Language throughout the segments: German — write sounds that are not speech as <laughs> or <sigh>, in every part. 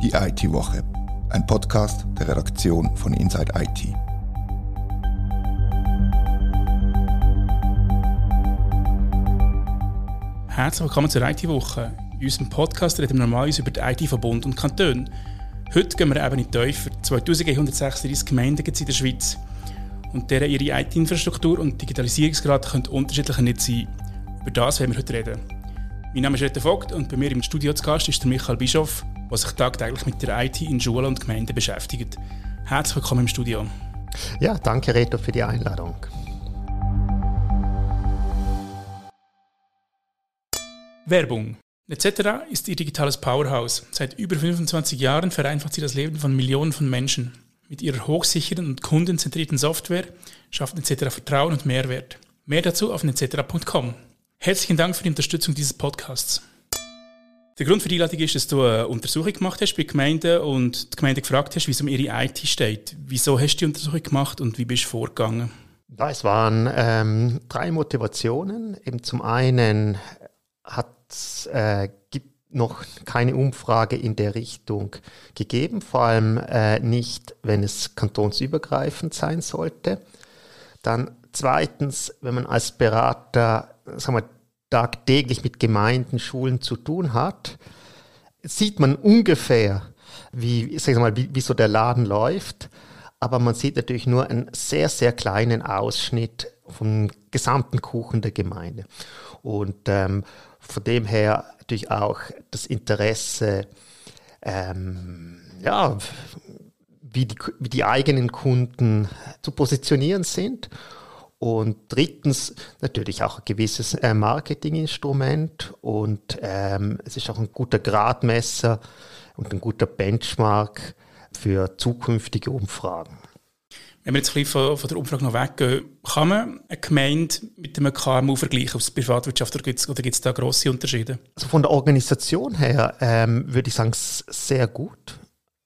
Die IT-Woche, ein Podcast der Redaktion von Inside IT. Herzlich willkommen zur IT-Woche. In unserem Podcast reden wir normalerweise über den IT-Verbund und Kanton. Heute gehen wir eben in die Tiefe. 2136 Gemeinden gibt es in der Schweiz. Und deren ihre IT-Infrastruktur und Digitalisierungsgrad können unterschiedlicher nicht sein. Über das werden wir heute reden. Mein Name ist Rete Vogt und bei mir im Studio zu Gast ist der Michael Bischoff, der sich tagtäglich mit der IT in Schulen und Gemeinden beschäftigt. Herzlich willkommen im Studio. Ja, danke Reto für die Einladung. Werbung. Etc. ist ihr digitales Powerhouse. Seit über 25 Jahren vereinfacht sie das Leben von Millionen von Menschen. Mit ihrer hochsicheren und kundenzentrierten Software schafft Etc. Vertrauen und Mehrwert. Mehr dazu auf etc.com. Herzlichen Dank für die Unterstützung dieses Podcasts. Der Grund für die Einladung ist, dass du eine Untersuchung gemacht hast bei Gemeinden und die Gemeinde gefragt hast, wie es um ihre IT steht. Wieso hast du die Untersuchung gemacht und wie bist du vorgegangen? Ja, es waren ähm, drei Motivationen. Eben zum einen hat äh, noch keine Umfrage in der Richtung gegeben, vor allem äh, nicht, wenn es kantonsübergreifend sein sollte. Dann zweitens, wenn man als Berater sagen wir, tagtäglich mit Gemeinden, Schulen zu tun hat, sieht man ungefähr, wie, sag mal, wie, wie so der Laden läuft, aber man sieht natürlich nur einen sehr, sehr kleinen Ausschnitt vom gesamten Kuchen der Gemeinde. Und ähm, von dem her natürlich auch das Interesse, ähm, ja, wie die, wie die eigenen Kunden zu positionieren sind und drittens natürlich auch ein gewisses äh, Marketinginstrument und ähm, es ist auch ein guter Gradmesser und ein guter Benchmark für zukünftige Umfragen. Wenn wir jetzt ein bisschen von, der Umfrage noch weggehen, kann man eine Gemeinde mit einem KMU vergleichen aus Privatwirtschaft oder gibt es da grosse Unterschiede? Also von der Organisation her ähm, würde ich sagen, sehr gut.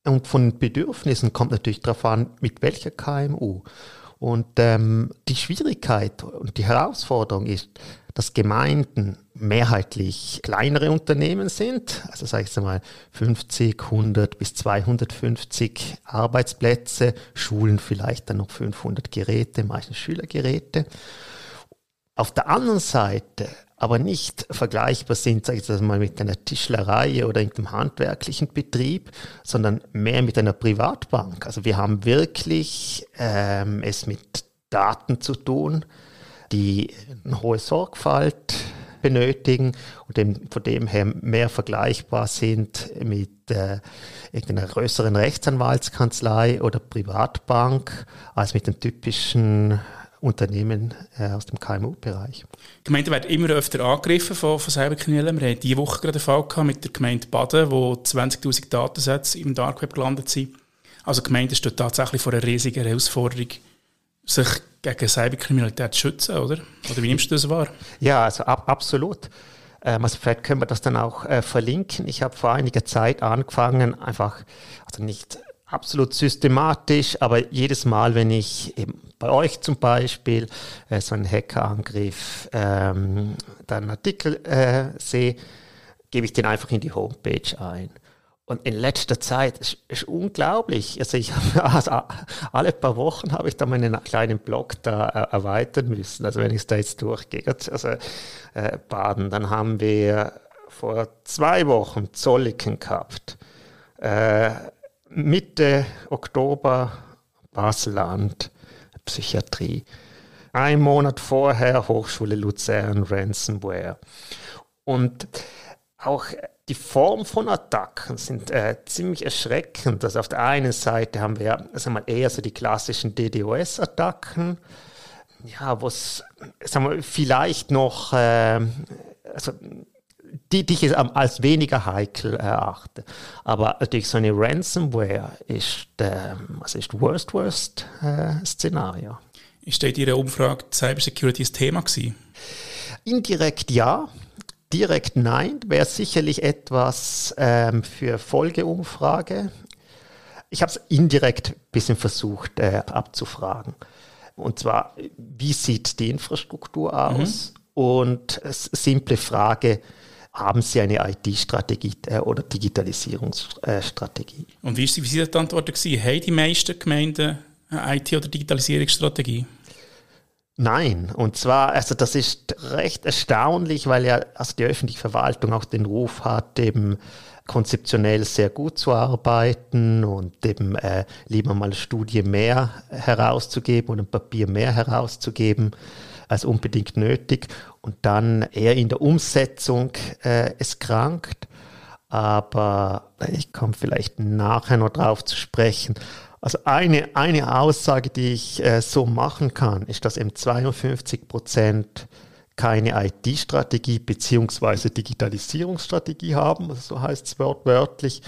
Und von den Bedürfnissen kommt natürlich darauf an, mit welcher KMU. Und ähm, die Schwierigkeit und die Herausforderung ist, dass Gemeinden mehrheitlich kleinere Unternehmen sind, also sage ich mal 50, 100 bis 250 Arbeitsplätze, Schulen vielleicht dann noch 500 Geräte, meistens Schülergeräte. Auf der anderen Seite aber nicht vergleichbar sind, sage ich jetzt mal, mit einer Tischlerei oder einem handwerklichen Betrieb, sondern mehr mit einer Privatbank. Also wir haben wirklich ähm, es mit Daten zu tun, die eine hohe Sorgfalt benötigen und dem, von dem her mehr vergleichbar sind mit äh, irgendeiner größeren Rechtsanwaltskanzlei oder Privatbank als mit den typischen Unternehmen äh, aus dem KMU-Bereich. Gemeinden werden immer öfter angegriffen von, von Cyberkriminellen. Wir hatten diese Woche gerade einen Fall gehabt mit der Gemeinde Baden, wo 20'000 Datensätze im Dark Web gelandet sind. Also Gemeinden stehen tatsächlich vor einer riesigen Herausforderung, sich gegen Cyberkriminalität zu schützen, oder? Oder wie nimmst du das wahr? Ja, also ab, absolut. Ähm, also vielleicht können wir das dann auch äh, verlinken. Ich habe vor einiger Zeit angefangen, einfach, also nicht absolut systematisch, aber jedes Mal, wenn ich bei euch zum Beispiel äh, so einen Hackerangriff, ähm, dann einen Artikel äh, sehe, gebe ich den einfach in die Homepage ein. Und in letzter Zeit ist, ist unglaublich. Also ich <laughs> also alle paar Wochen habe ich da meinen kleinen Blog da äh, erweitern müssen. Also wenn ich es da jetzt durchgehe, also äh, Baden, dann haben wir vor zwei Wochen Zolliken gehabt. Äh, Mitte Oktober Baseland, Psychiatrie. Ein Monat vorher Hochschule Luzern, Ransomware. Und auch die Form von Attacken sind äh, ziemlich erschreckend. Also auf der einen Seite haben wir sagen wir, eher so die klassischen DDoS-Attacken, ja, wo es vielleicht noch äh, also die, die ich als weniger heikel erachte. Aber natürlich so eine Ransomware ist, äh, was ist worst worst äh, Szenario. Ist in Ihrer Umfrage Cybersecurity das Thema gewesen? Indirekt ja, direkt nein. Wäre sicherlich etwas ähm, für Folgeumfrage. Ich habe es indirekt ein bisschen versucht äh, abzufragen. Und zwar, wie sieht die Infrastruktur aus? Mhm. Und simple Frage, haben sie eine IT-Strategie äh, oder Digitalisierungsstrategie. Und wie, ist, wie sind die Antworten gewesen? Haben die meisten Gemeinden eine IT- oder Digitalisierungsstrategie? Nein, und zwar, also das ist recht erstaunlich, weil ja also die öffentliche Verwaltung auch den Ruf hat, eben konzeptionell sehr gut zu arbeiten und eben äh, lieber mal eine Studie mehr herauszugeben und ein Papier mehr herauszugeben als unbedingt nötig und dann eher in der Umsetzung äh, es krankt. Aber ich komme vielleicht nachher noch drauf zu sprechen. Also eine, eine Aussage, die ich äh, so machen kann, ist, dass eben 52 Prozent keine IT-Strategie bzw. Digitalisierungsstrategie haben, also so heißt es wortwörtlich.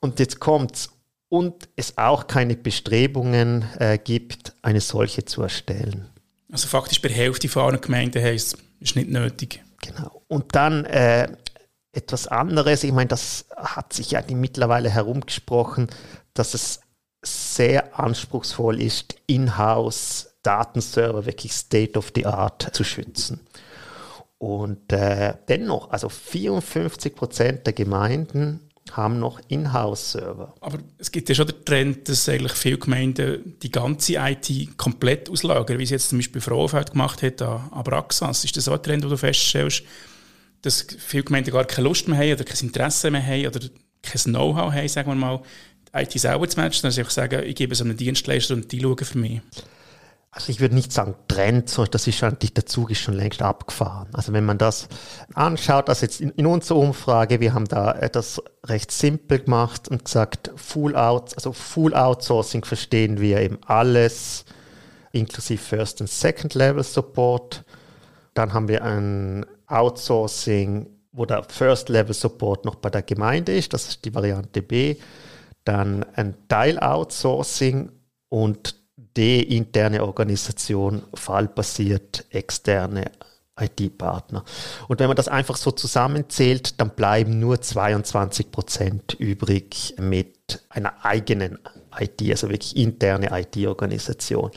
Und jetzt kommt's und es auch keine Bestrebungen äh, gibt, eine solche zu erstellen. Also faktisch bei der Hälfte von Gemeinden heißt es, ist nicht nötig. Genau. Und dann äh, etwas anderes, ich meine, das hat sich ja mittlerweile herumgesprochen, dass es sehr anspruchsvoll ist, in-house Datenserver wirklich State of the Art zu schützen. Und äh, dennoch, also 54 Prozent der Gemeinden haben noch Inhouse-Server. Aber es gibt ja schon den Trend, dass eigentlich viele Gemeinden die ganze IT komplett auslagern, wie es jetzt zum Beispiel Frauenfeld gemacht hat an Abraxas. Ist das so ein Trend, wo du feststellst, dass viele Gemeinden gar keine Lust mehr haben oder kein Interesse mehr haben oder kein Know-how haben, sagen wir mal, die IT selber zu managen, sondern einfach sagen, ich gebe es einem Dienstleister und die schauen für mich? Also ich würde nicht sagen Trend, sondern das ist eigentlich, der Zug ist schon längst abgefahren. Also wenn man das anschaut, also jetzt in, in unserer Umfrage, wir haben da das recht simpel gemacht und gesagt, Full Out, also Full Outsourcing verstehen wir eben alles, inklusive First und Second Level Support. Dann haben wir ein Outsourcing, wo der First Level Support noch bei der Gemeinde ist, das ist die Variante B. Dann ein Teil Outsourcing und die interne Organisation, fallbasiert externe IT-Partner. Und wenn man das einfach so zusammenzählt, dann bleiben nur 22 Prozent übrig mit einer eigenen IT, also wirklich interne IT-Organisation.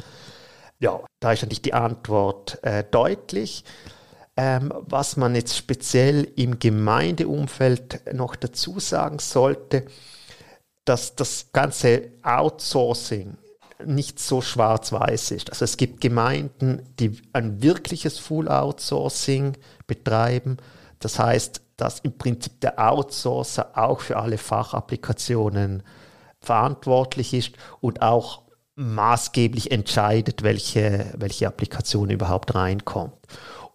Ja, da ist eigentlich die Antwort äh, deutlich. Ähm, was man jetzt speziell im Gemeindeumfeld noch dazu sagen sollte, dass das ganze Outsourcing nicht so schwarz-weiß ist. Also es gibt Gemeinden, die ein wirkliches Full Outsourcing betreiben. Das heißt, dass im Prinzip der Outsourcer auch für alle Fachapplikationen verantwortlich ist und auch maßgeblich entscheidet, welche, welche Applikation überhaupt reinkommt.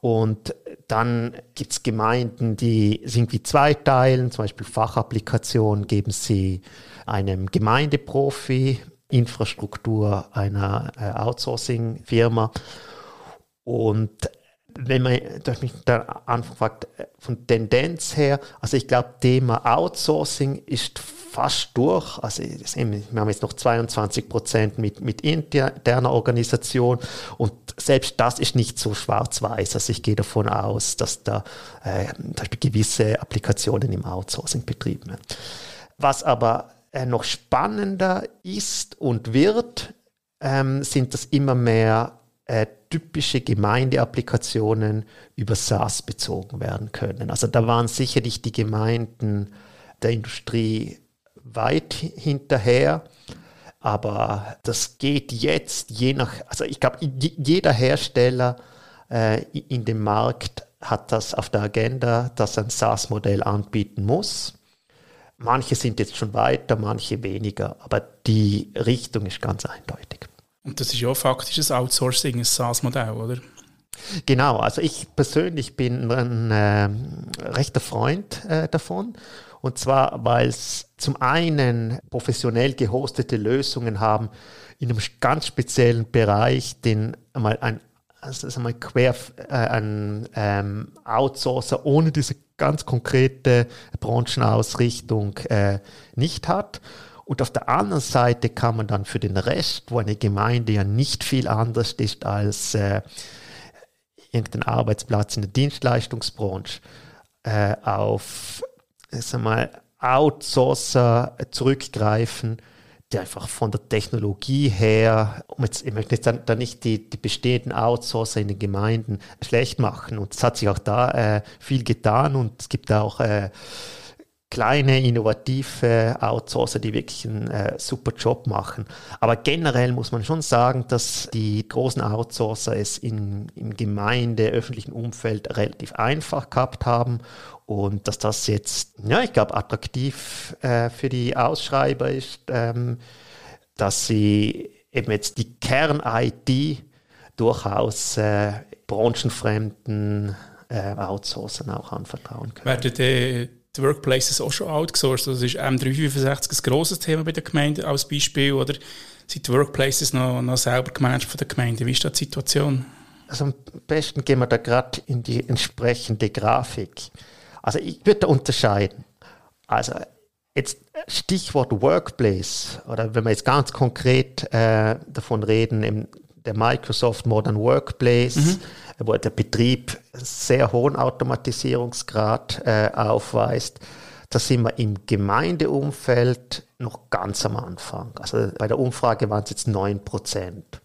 Und dann gibt es Gemeinden, die sind wie zweiteilen, zum Beispiel Fachapplikationen geben sie einem Gemeindeprofi Infrastruktur einer äh, Outsourcing-Firma. Und wenn man mich da anfragt, äh, von Tendenz her, also ich glaube, Thema Outsourcing ist fast durch. Also wir haben jetzt noch 22 Prozent mit, mit interner Organisation und selbst das ist nicht so schwarz-weiß. Also ich gehe davon aus, dass da äh, gewisse Applikationen im Outsourcing betrieben werden. Was aber äh, noch spannender ist und wird, ähm, sind das immer mehr äh, typische Gemeindeapplikationen über SaaS bezogen werden können. Also da waren sicherlich die Gemeinden der Industrie weit hinterher. Aber das geht jetzt je nach, also ich glaube, jeder Hersteller äh, in dem Markt hat das auf der Agenda, dass ein SaaS-Modell anbieten muss. Manche sind jetzt schon weiter, manche weniger, aber die Richtung ist ganz eindeutig. Und das ist ja faktisch ein Outsourcing, ein SaaS-Modell, oder? Genau, also ich persönlich bin ein äh, rechter Freund äh, davon. Und zwar, weil es zum einen professionell gehostete Lösungen haben in einem ganz speziellen Bereich, den einmal ein also einmal quer äh, ein ähm, Outsourcer ohne diese ganz konkrete Branchenausrichtung äh, nicht hat. Und auf der anderen Seite kann man dann für den Rest, wo eine Gemeinde ja nicht viel anders ist als äh, irgendein Arbeitsplatz in der Dienstleistungsbranche, äh, auf sag mal, Outsourcer zurückgreifen, die einfach von der Technologie her, um jetzt, ich möchte jetzt dann, dann nicht die, die bestehenden Outsourcer in den Gemeinden schlecht machen. Und es hat sich auch da äh, viel getan und es gibt auch äh, kleine, innovative Outsourcer, die wirklich einen äh, super Job machen. Aber generell muss man schon sagen, dass die großen Outsourcer es in, im Gemeinde, öffentlichen Umfeld relativ einfach gehabt haben und dass das jetzt, ja, ich glaube, attraktiv äh, für die Ausschreiber ist, ähm, dass sie eben jetzt die Kern-IT durchaus äh, branchenfremden äh, Outsourcern auch anvertrauen können. Werden die, die Workplaces auch schon outgesourced? Also ist M365 ein grosses Thema bei der Gemeinde als Beispiel oder sind die Workplaces noch, noch selber gemanagt von der Gemeinde? Wie ist da die Situation? Also am besten gehen wir da gerade in die entsprechende Grafik. Also ich würde unterscheiden. Also jetzt Stichwort Workplace oder wenn wir jetzt ganz konkret äh, davon reden, im, der Microsoft Modern Workplace, mhm. wo der Betrieb sehr hohen Automatisierungsgrad äh, aufweist, da sind wir im Gemeindeumfeld noch ganz am Anfang. Also bei der Umfrage waren es jetzt 9 Prozent.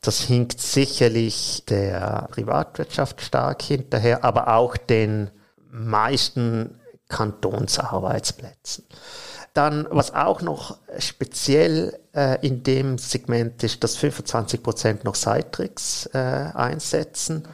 Das hinkt sicherlich der Privatwirtschaft stark hinterher, aber auch den meisten Kantonsarbeitsplätzen. Dann, was auch noch speziell äh, in dem Segment ist, dass 25 Prozent noch Citrix äh, einsetzen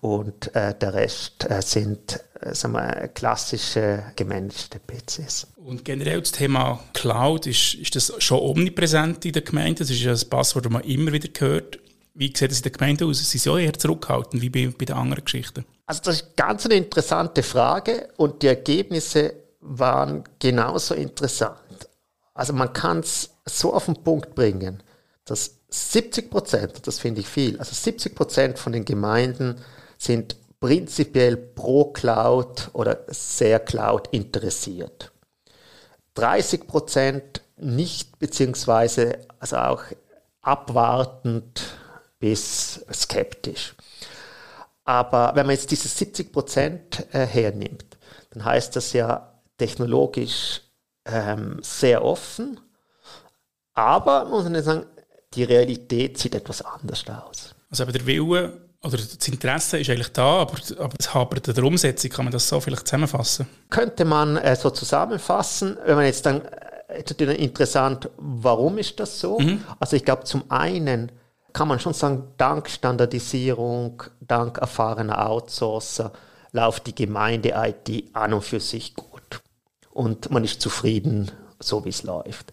und äh, der Rest äh, sind äh, sagen wir, klassische gemanagte PCs. Und generell das Thema Cloud, ist, ist das schon omnipräsent in der Gemeinde? Das ist ja ein Passwort, das man immer wieder hört. Wie sieht es in der Gemeinde aus? Sie sind ja eher zurückhaltend, wie bei, bei den anderen Geschichten. Also das ist ganz eine interessante Frage und die Ergebnisse waren genauso interessant. Also man kann es so auf den Punkt bringen, dass 70 Prozent, das finde ich viel, also 70 Prozent von den Gemeinden sind prinzipiell pro Cloud oder sehr Cloud interessiert. 30 Prozent nicht, beziehungsweise also auch abwartend bis skeptisch. Aber wenn man jetzt diese 70 Prozent äh, hernimmt, dann heißt das ja technologisch ähm, sehr offen, aber muss man sagen, die Realität sieht etwas anders aus. Also aber der Wille oder das Interesse ist eigentlich da, aber, aber das Hapert der Umsetzung, kann man das so vielleicht zusammenfassen? Könnte man äh, so zusammenfassen, wenn man jetzt dann, äh, interessant, warum ist das so? Mhm. Also ich glaube zum einen, kann man schon sagen, dank Standardisierung, dank erfahrener Outsourcer läuft die Gemeinde-IT an und für sich gut. Und man ist zufrieden, so wie es läuft.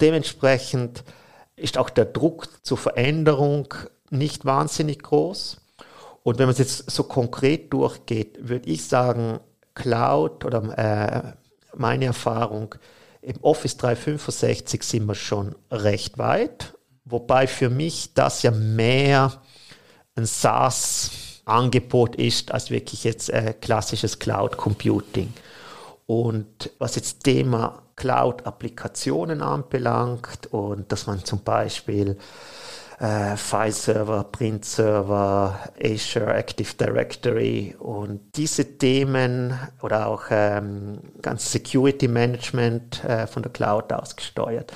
Dementsprechend ist auch der Druck zur Veränderung nicht wahnsinnig groß. Und wenn man es jetzt so konkret durchgeht, würde ich sagen, Cloud oder äh, meine Erfahrung, im Office 365 sind wir schon recht weit. Wobei für mich das ja mehr ein SaaS-Angebot ist, als wirklich jetzt äh, klassisches Cloud Computing. Und was jetzt Thema Cloud-Applikationen anbelangt und dass man zum Beispiel äh, File-Server, Print-Server, Azure Active Directory und diese Themen oder auch ähm, ganz Security Management äh, von der Cloud aus gesteuert.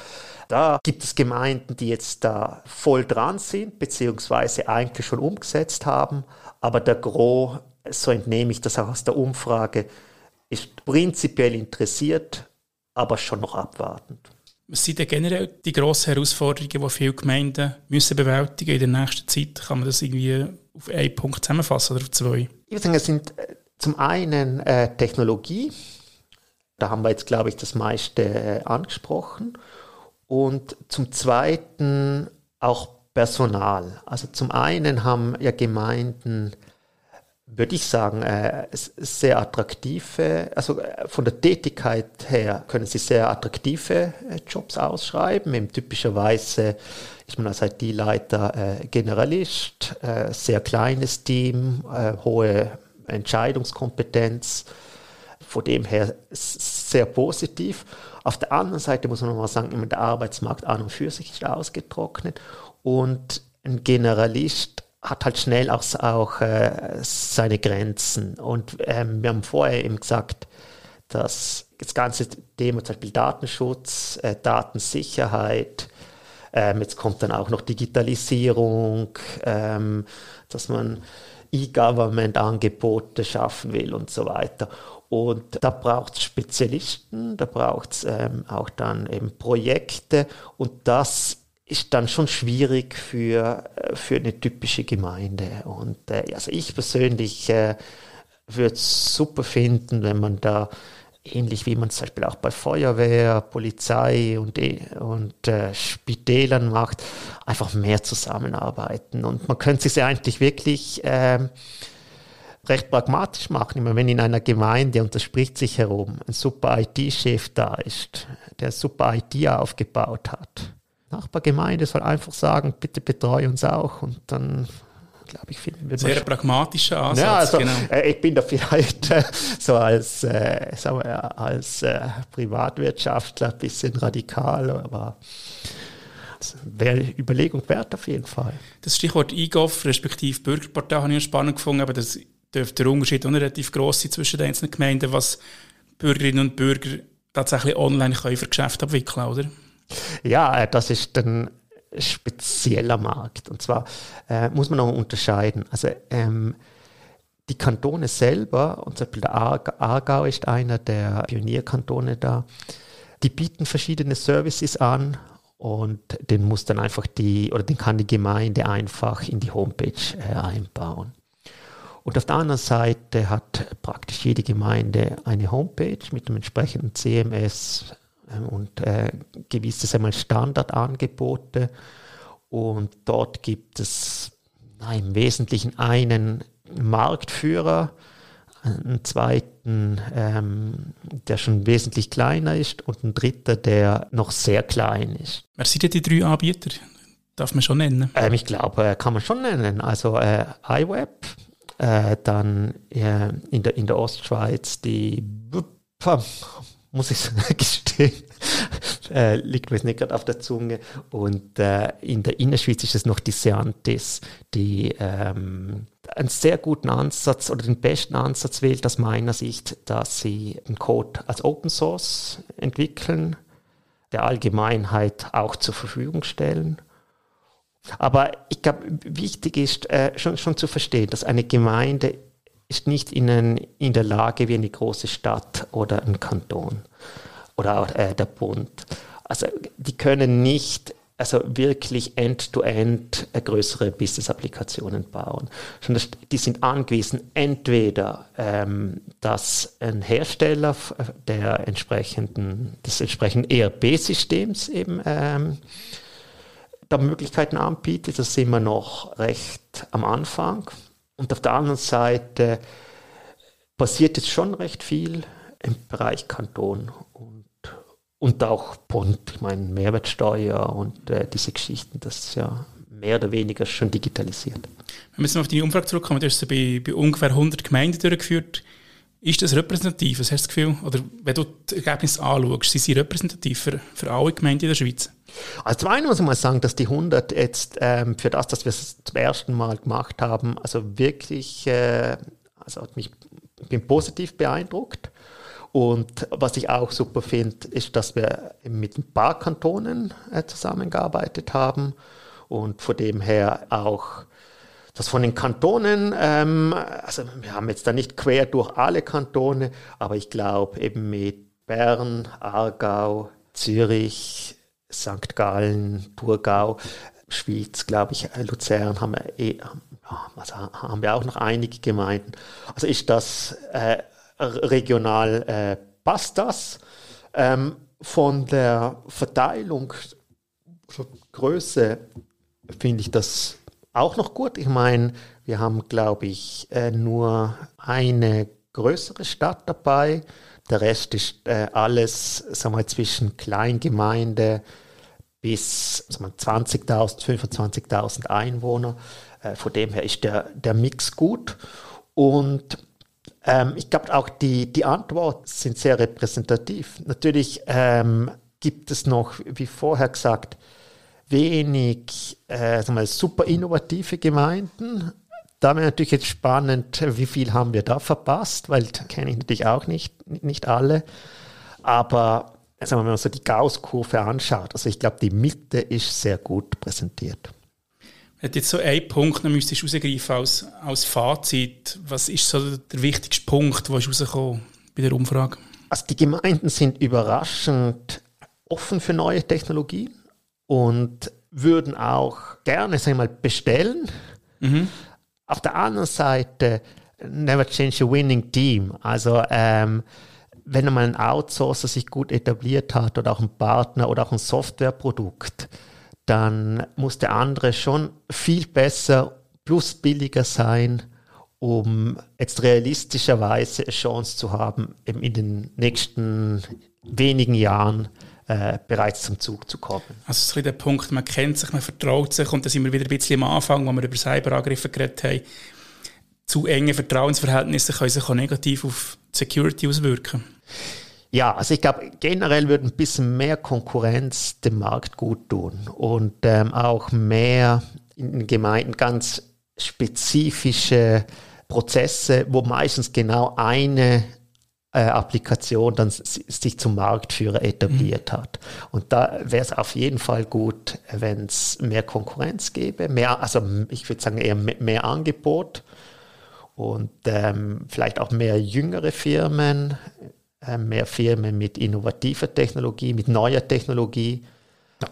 Da gibt es Gemeinden, die jetzt da voll dran sind, beziehungsweise eigentlich schon umgesetzt haben, aber der Gros, so entnehme ich das auch aus der Umfrage, ist prinzipiell interessiert, aber schon noch abwartend. Was sind denn generell die grossen Herausforderungen, die viele Gemeinden müssen bewältigen in der nächsten Zeit? Kann man das irgendwie auf einen Punkt zusammenfassen oder auf zwei? Ich würde sagen, es sind äh, zum einen äh, Technologie. Da haben wir jetzt, glaube ich, das meiste äh, angesprochen. Und zum Zweiten auch Personal. Also zum einen haben ja Gemeinden, würde ich sagen, äh, sehr attraktive, also äh, von der Tätigkeit her können sie sehr attraktive äh, Jobs ausschreiben. Eben typischerweise ist man als IT-Leiter Generalist, sehr kleines Team, hohe Entscheidungskompetenz. Von dem her sehr positiv. Auf der anderen Seite muss man mal sagen, der Arbeitsmarkt an und für sich ist ausgetrocknet und ein Generalist hat halt schnell auch, auch äh, seine Grenzen. Und ähm, wir haben vorher eben gesagt, dass das ganze Thema zum Beispiel Datenschutz, äh, Datensicherheit, ähm, jetzt kommt dann auch noch Digitalisierung, ähm, dass man E-Government-Angebote schaffen will und so weiter. Und da braucht es Spezialisten, da braucht es ähm, auch dann eben Projekte und das ist dann schon schwierig für, äh, für eine typische Gemeinde. Und äh, also ich persönlich äh, würde es super finden, wenn man da ähnlich wie man zum Beispiel auch bei Feuerwehr, Polizei und, und äh, Spitälern macht, einfach mehr zusammenarbeiten. Und man könnte ja eigentlich wirklich äh, recht pragmatisch machen. Immer wenn in einer Gemeinde, und das spricht sich herum, ein super IT-Chef da ist, der super IT aufgebaut hat. Nachbargemeinde soll einfach sagen, bitte betreue uns auch und dann glaube ich, finden wir Sehr pragmatischer Ansatz. Ja, also, genau. äh, ich bin da vielleicht äh, so als, äh, sagen wir, als äh, Privatwirtschaftler ein bisschen radikal, aber wäre Überlegung wert auf jeden Fall. Das Stichwort IGOV, respektive Bürgerpartei, habe ich spannend gefunden, aber das dürfte der Unterschied auch relativ gross sein zwischen den einzelnen Gemeinden, was Bürgerinnen und Bürger tatsächlich online können für Geschäfte abwickeln, oder? Ja, äh, das ist dann spezieller Markt. Und zwar äh, muss man noch unterscheiden. Also ähm, die Kantone selber, und zum Beispiel der Aargau ist einer der Pionierkantone da, die bieten verschiedene Services an und den muss dann einfach die, oder den kann die Gemeinde einfach in die Homepage äh, einbauen. Und auf der anderen Seite hat praktisch jede Gemeinde eine Homepage mit dem entsprechenden CMS, und äh, gewisse einmal Standardangebote. Und dort gibt es na, im Wesentlichen einen Marktführer, einen zweiten, ähm, der schon wesentlich kleiner ist und einen dritten, der noch sehr klein ist. Wer sind denn die drei Anbieter? Darf man schon nennen? Ähm, ich glaube, äh, kann man schon nennen. Also äh, iWeb, äh, dann äh, in, der, in der Ostschweiz die muss ich <laughs> gestehen. äh, liegt mir jetzt nicht gerade auf der Zunge. Und äh, in der Innerschweiz ist es noch die Seantis, die ähm, einen sehr guten Ansatz oder den besten Ansatz wählt aus meiner Sicht, dass sie den Code als Open Source entwickeln, der Allgemeinheit auch zur Verfügung stellen. Aber ich glaube, wichtig ist äh, schon, schon zu verstehen, dass eine Gemeinde ist nicht in, in der Lage wie eine große Stadt oder ein Kanton oder auch äh, der Bund. Also die können nicht also wirklich end-to-end -end größere Business-Applikationen bauen, die sind angewiesen, entweder, ähm, dass ein Hersteller der entsprechenden, des entsprechenden ERP-Systems eben ähm, da Möglichkeiten anbietet, das sind wir noch recht am Anfang. Und auf der anderen Seite passiert jetzt schon recht viel im Bereich Kanton und, und auch Bund. Ich meine, Mehrwertsteuer und äh, diese Geschichten, das ist ja mehr oder weniger schon digitalisiert. Wir müssen auf die Umfrage zurückkommen. Du hast sie bei, bei ungefähr 100 Gemeinden durchgeführt. Ist das repräsentativ? Was hast du das Gefühl? Oder wenn du das Ergebnis anschaust, sind sie repräsentativ für, für alle Gemeinden in der Schweiz? Also zum einen muss ich mal sagen, dass die 100 jetzt ähm, für das, dass wir es zum ersten Mal gemacht haben, also wirklich, äh, also hat mich, bin positiv beeindruckt. Und was ich auch super finde, ist, dass wir mit ein paar Kantonen äh, zusammengearbeitet haben und von dem her auch dass von den Kantonen, ähm, also wir haben jetzt da nicht quer durch alle Kantone, aber ich glaube eben mit Bern, Aargau, Zürich, St. Gallen, Thurgau, Schwyz, glaube ich, äh, Luzern haben wir, eh, also haben wir auch noch einige Gemeinden. Also ist das äh, regional, äh, passt das? Ähm, von der Verteilung, Größe, finde ich das auch noch gut. Ich meine, wir haben, glaube ich, äh, nur eine größere Stadt dabei. Der Rest ist äh, alles sagen wir, zwischen Kleingemeinde bis 20.000, 25.000 Einwohner. Äh, von dem her ist der, der Mix gut. Und ähm, ich glaube auch die, die Antworten sind sehr repräsentativ. Natürlich ähm, gibt es noch, wie vorher gesagt, wenig äh, mal, super innovative Gemeinden, da wäre natürlich jetzt spannend, wie viel haben wir da verpasst, weil kenne ich natürlich auch nicht, nicht alle. Aber also wenn man so die Gauss-Kurve anschaut, also ich glaube, die Mitte ist sehr gut präsentiert. Hat jetzt so ein Punkt, dann müsstest du rausgreifen als, als Fazit. Was ist so der wichtigste Punkt, der rausgekommen bei der Umfrage? Also die Gemeinden sind überraschend offen für neue Technologien und würden auch gerne sagen wir mal, bestellen. Mhm. Auf der anderen Seite, never change a winning team. Also ähm, wenn einmal ein Outsourcer sich gut etabliert hat oder auch ein Partner oder auch ein Softwareprodukt, dann muss der andere schon viel besser plus billiger sein, um jetzt realistischerweise eine Chance zu haben, in den nächsten wenigen Jahren äh, bereits zum Zug zu kommen. Also so der Punkt, man kennt sich, man vertraut sich und da sind wir wieder ein bisschen am Anfang, wo wir über Cyberangriffe geredet haben. Zu enge Vertrauensverhältnisse können sich auch negativ auf die Security auswirken. Ja, also ich glaube, generell würde ein bisschen mehr Konkurrenz dem Markt gut tun und ähm, auch mehr in den Gemeinden ganz spezifische Prozesse, wo meistens genau eine äh, Applikation dann sich zum Marktführer etabliert mhm. hat. Und da wäre es auf jeden Fall gut, wenn es mehr Konkurrenz gäbe, mehr, also ich würde sagen eher mehr Angebot und ähm, vielleicht auch mehr jüngere Firmen, äh, mehr Firmen mit innovativer Technologie, mit neuer Technologie. Ja.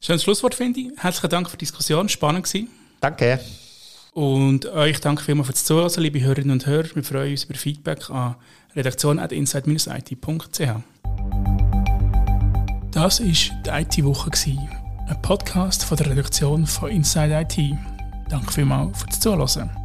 Schönes Schlusswort, finde ich. Herzlichen Dank für die Diskussion. Spannend gewesen. Danke. Und euch danke vielmals fürs Zuhören, liebe Hörerinnen und Hörer. Wir freuen uns über Feedback an redaktion.inside-it.ch. Das war die IT-Woche, ein Podcast von der Redaktion von Inside IT. Danke vielmals fürs Zuhören.